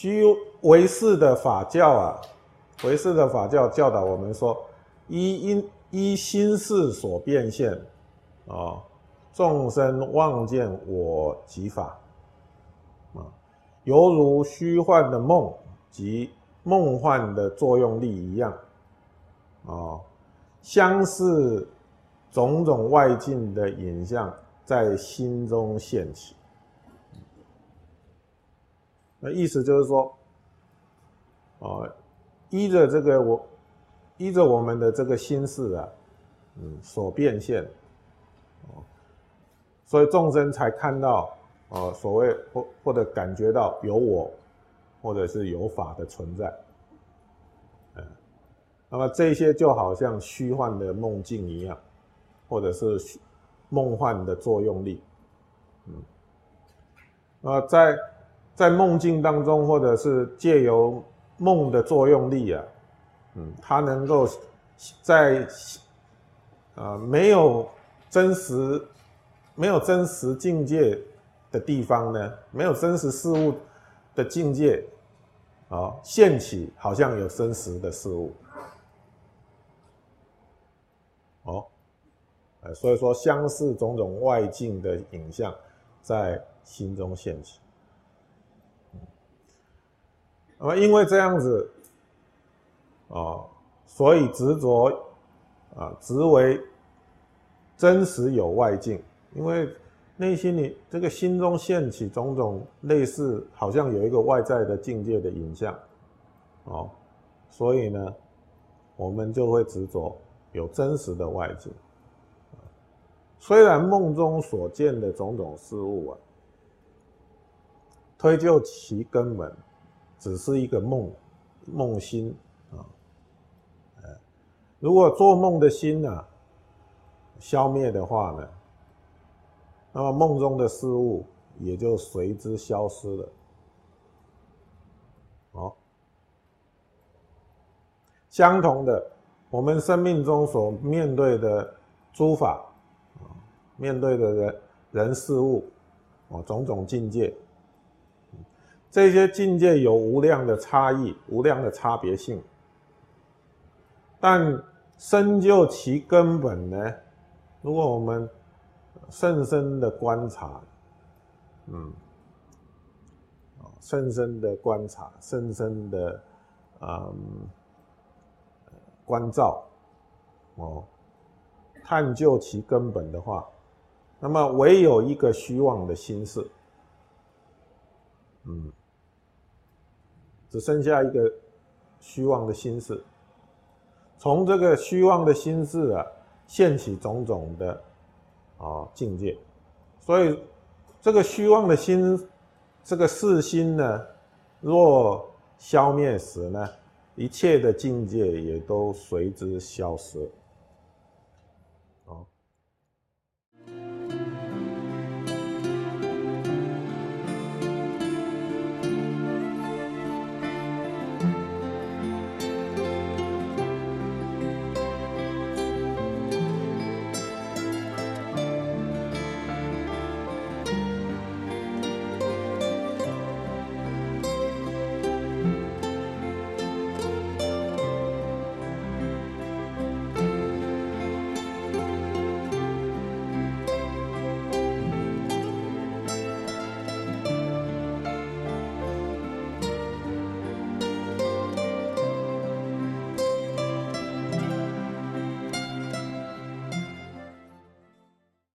虚唯识的法教啊，唯识的法教教导我们说，依因依心事所变现，啊，众生望见我即法，啊，犹如虚幻的梦及梦幻的作用力一样，啊，相似种种外境的影像在心中现起。那意思就是说，啊，依着这个我，依着我们的这个心事啊，嗯，所变现，哦，所以众生才看到，啊，所谓或或者感觉到有我，或者是有法的存在，嗯，那么这些就好像虚幻的梦境一样，或者是梦幻的作用力，嗯，啊，在。在梦境当中，或者是借由梦的作用力啊，嗯，它能够在啊没有真实、没有真实境界的地方呢，没有真实事物的境界啊，现起好像有真实的事物，哦，呃所以说相似种种外境的影像在心中现起。那么，因为这样子，啊，所以执着，啊，执为真实有外境，因为内心里这个心中现起种种类似，好像有一个外在的境界的影像，哦，所以呢，我们就会执着有真实的外境。虽然梦中所见的种种事物啊，推究其根本。只是一个梦，梦心啊，如果做梦的心呢消灭的话呢，那么梦中的事物也就随之消失了。好，相同的，我们生命中所面对的诸法啊，面对的人人事物啊，种种境界。这些境界有无量的差异，无量的差别性，但深究其根本呢？如果我们深深的观察，嗯，深深的观察，深深的嗯关照，哦，探究其根本的话，那么唯有一个虚妄的心事，嗯。只剩下一个虚妄的心事，从这个虚妄的心事啊，现起种种的啊境界，所以这个虚妄的心，这个世心呢，若消灭时呢，一切的境界也都随之消失。